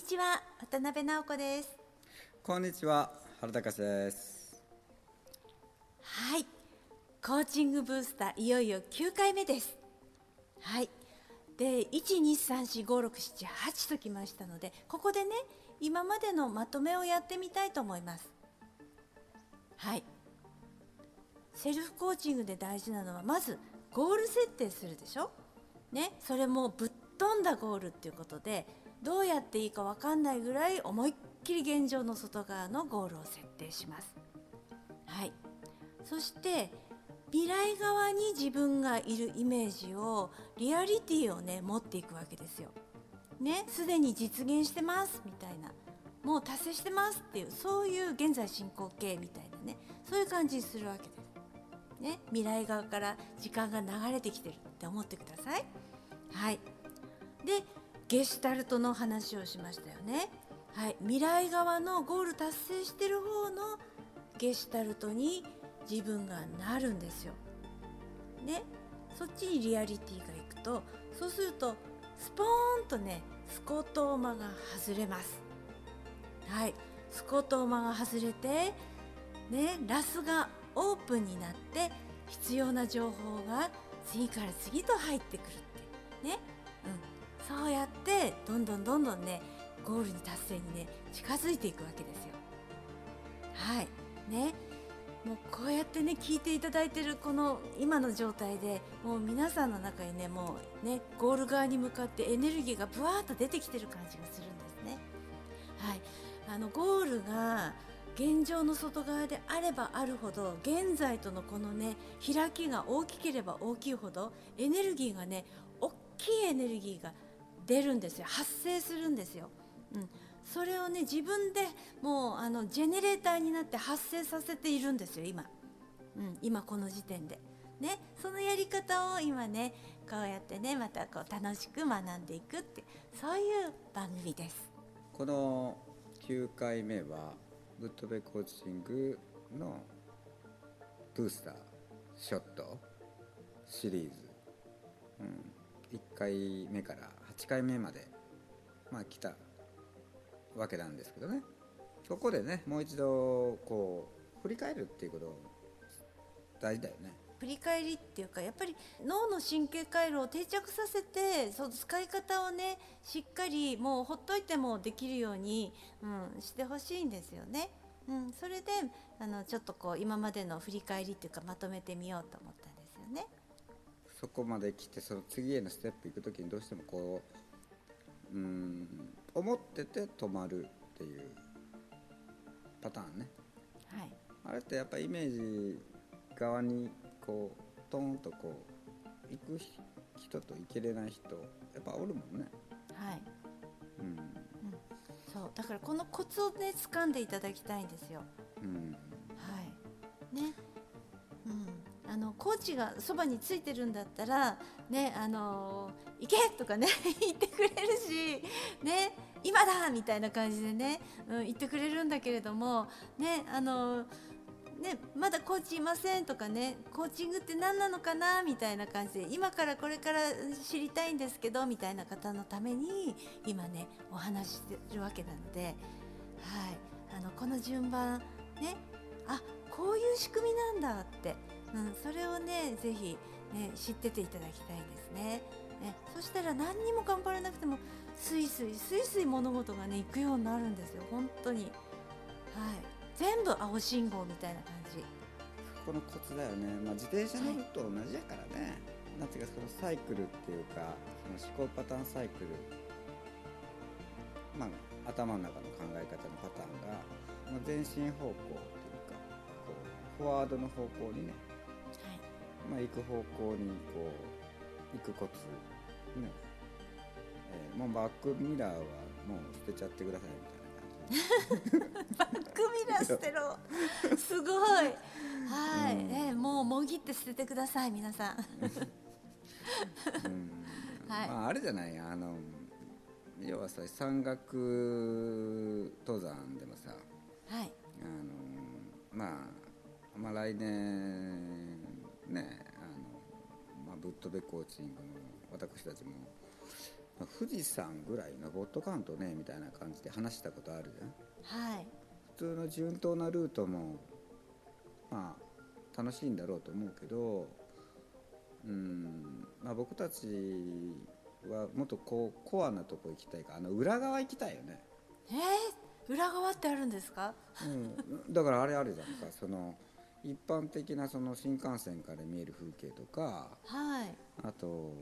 は渡辺直子です。こんにちは原隆です。はいコーチングブースターいよいよ9回目です。はいで1234567ときましたのでここでね今までのまとめをやってみたいと思います。はいセルフコーチングで大事なのはまずゴール設定するでしょ？ねそれもぶっ飛んだゴールっていうことでどうやっていいか分かんないぐらい思いっきり現状の外側のゴールを設定しますはいそして未来側に自分がいるイメージをリアリティをね持っていくわけですよ。ねすでに実現してますみたいなもう達成してますっていうそういう現在進行形みたいなねそういう感じにするわけです。ね未来側から時間が流れてきてるって思ってください。はいでゲシュタルトの話をしましたよね。はい、未来側のゴール達成してる方のゲシュタルトに自分がなるんですよ。ね、そっちにリアリティがいくとそうするとスポーンとねスコトーマが外れます。はい、スコトーマが外れて、ね、ラスがオープンになって必要な情報が次から次と入ってくるってね、うん、そうやってどんどんどんどんねゴールに達成にね近づいていくわけですよ。はいねもうこうやってね聞いていただいてるこの今の状態でもう皆さんの中にねもうねゴール側に向かってエネルギーがブワーッと出てきてる感じがするんですね。はい、あのゴールが現状の外側であればあるほど現在とのこのね開きが大きければ大きいほどエネルギーがね大きいエネルギーが出るんですよ。発生するんですよ。うん、それをね自分でもうあのジェネレーターになって発生させているんですよ今、うん、今この時点で。ね、そのやり方を今ねこうやってねまたこう楽しく学んでいくってそういう番組です。この9回目はグッドベコーチングのブースターショットシリーズ、うん、1回目から8回目までまあ来たわけなんですけどねここでねもう一度こう振り返るっていうこと大事だよね振り返りっていうかやっぱり脳の神経回路を定着させてその使い方をねしっかりもうほっといてもできるように、うん、してほしいんですよね。うん、それであのちょっとこう今までの振り返りっていうかまとめてみようと思ったんですよね。そこまで来てその次へのステップ行く時にどうしてもこううん思ってて止まるっていうパターンね、はい、あれってやっぱイメージ側にこうトーンとこう行く人と行けれない人やっぱおるもんね。はい。うん、うん、そう。だからこのコツをね掴んでいただきたいんですよ、うん、はい。ね。うんあのコーチがそばについてるんだったらねあの行けとかね 言ってくれるしね今だみたいな感じでね、うん、言ってくれるんだけれどもねあのね、まだコーチいませんとかねコーチングって何なのかなみたいな感じで今からこれから知りたいんですけどみたいな方のために今ねお話ししてるわけなので、はい、あのこの順番ねあこういう仕組みなんだって、うん、それをねぜひ、ね、知ってていただきたいですね。ねそしたら何にも頑張らなくてもスイスイスイスイ物事がねいくようになるんですよ。本当に。はい。全部青信号みたいな感じ。このコツだよね、まあ、自転車乗ると同じやからね、はい、なんていうかそのサイクルっていうかその思考パターンサイクル。まあ頭の中の考え方のパターンが、まあ、前進方向っていうかこうフォワードの方向にね、はいまあ、行く方向にこう行くコツ。ね。えー、もうバックミラーはもう捨てちゃってくださいみたいな バックミラー捨てろ。すごい。はい、うん、えもうもぎって捨ててください皆さん、うん。はい。まあ、あれじゃない。あの要はさ山岳登山でもさ、はい、あのまあまあ来年ねあの、まあ、ぶっ飛べコーチングの私たちも富士山ぐらい登っとかんとねみたいな感じで話したことあるじゃん。はい。普通の順当なルートもまあ楽しいんだろうと思うけどうん、まあ、僕たちはもっとこうコアなとこ行きたいからあの裏側行きたいよね、えー、裏側ってあるんですか？うん、だからあれあるじゃんかその一般的なその新幹線から見える風景とかはい。あと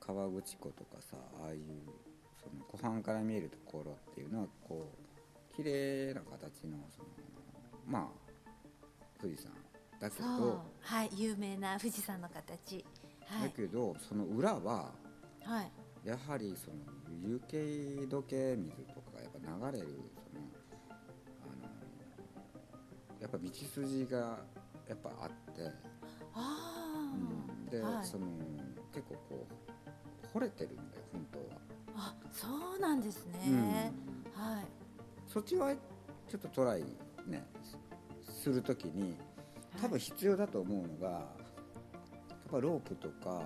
河口湖とかさああいうその湖畔から見えるところっていうのはこう綺麗な形のそのまあ富士山だけどはい有名な富士山の形。はい。だけどその裏ははい。やはりその雪解け水とかがやっぱ流れるそのあのやっぱ道筋がやっぱあって、あうん、で、はい。その結構こう惚れてるんだよ本当は。ああそうなんですね、はい。そっちはちょっとトライねすするときに多分必要だと思うのが、やっぱロープとか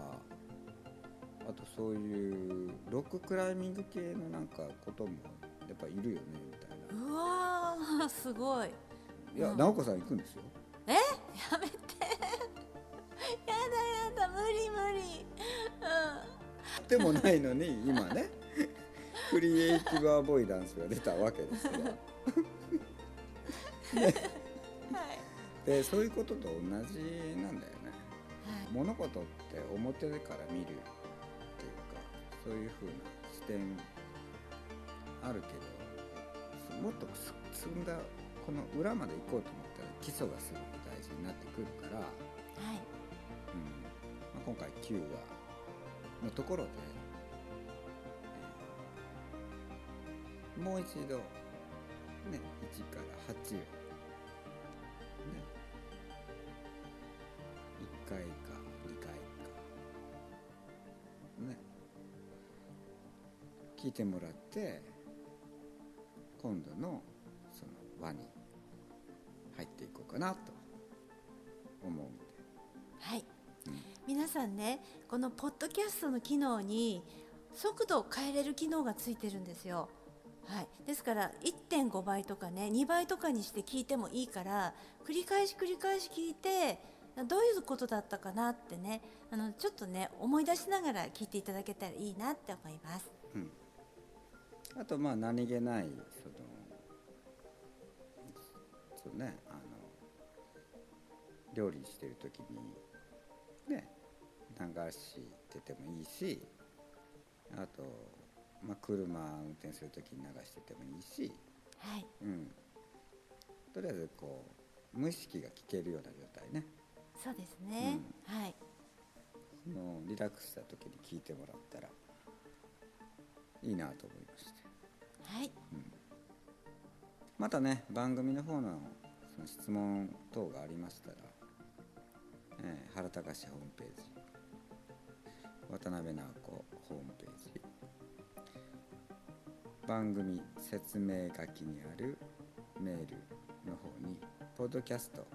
あとそういうロッククライミング系のなんかこともやっぱいるよねみたいな。うわーすごい。いや、うん。直子さん行くんですよやめてやだやだ無理無理。うでもないのに今ねクリエイティブアボイダンスが出たわけですよ。ん はい。でそういうことと同じなんだよね。はい物事って表から見るっていうかそういう風な視点あるけどもっとす積んだこの裏まで行こうと思ったら基礎がすごく大事になってくるから、うん。はいまあ、今回9話のところで、えーもう一度ね1から8をね1回か2回かね聞いてもらって今度のその輪にかなと思うんで。はいうん皆さんねこのポッドキャストの機能に速度を変えれる機能がついてるんですよ。はい、ですから1.5倍とかね2倍とかにして聞いてもいいから繰り返し繰り返し聞いてどういうことだったかなってねあのちょっとね思い出しながら聞いていただけたらいいなって思います。うん、あとまあ何気ないそのそうねあの料理してる時にね流しててもいいしあと、まあ、車運転する時に流しててもいいし、はい、うん、とりあえずこう無意識が聞けるような状態ね。そうですね。はい、そのリラックスした時に聞いてもらったらいいなと思いまして。はい、またね番組の方のその質問等がありましたら、えー原隆ホームページ。渡辺直子ホームページ。番組説明書きにあるメールの方に「ポッドキャスト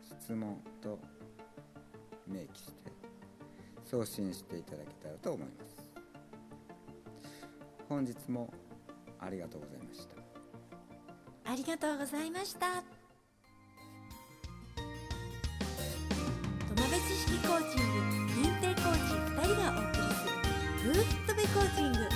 質問」と明記して送信していただけたらと思います。本日もありがとうございました。ありがとうございました。コーチング。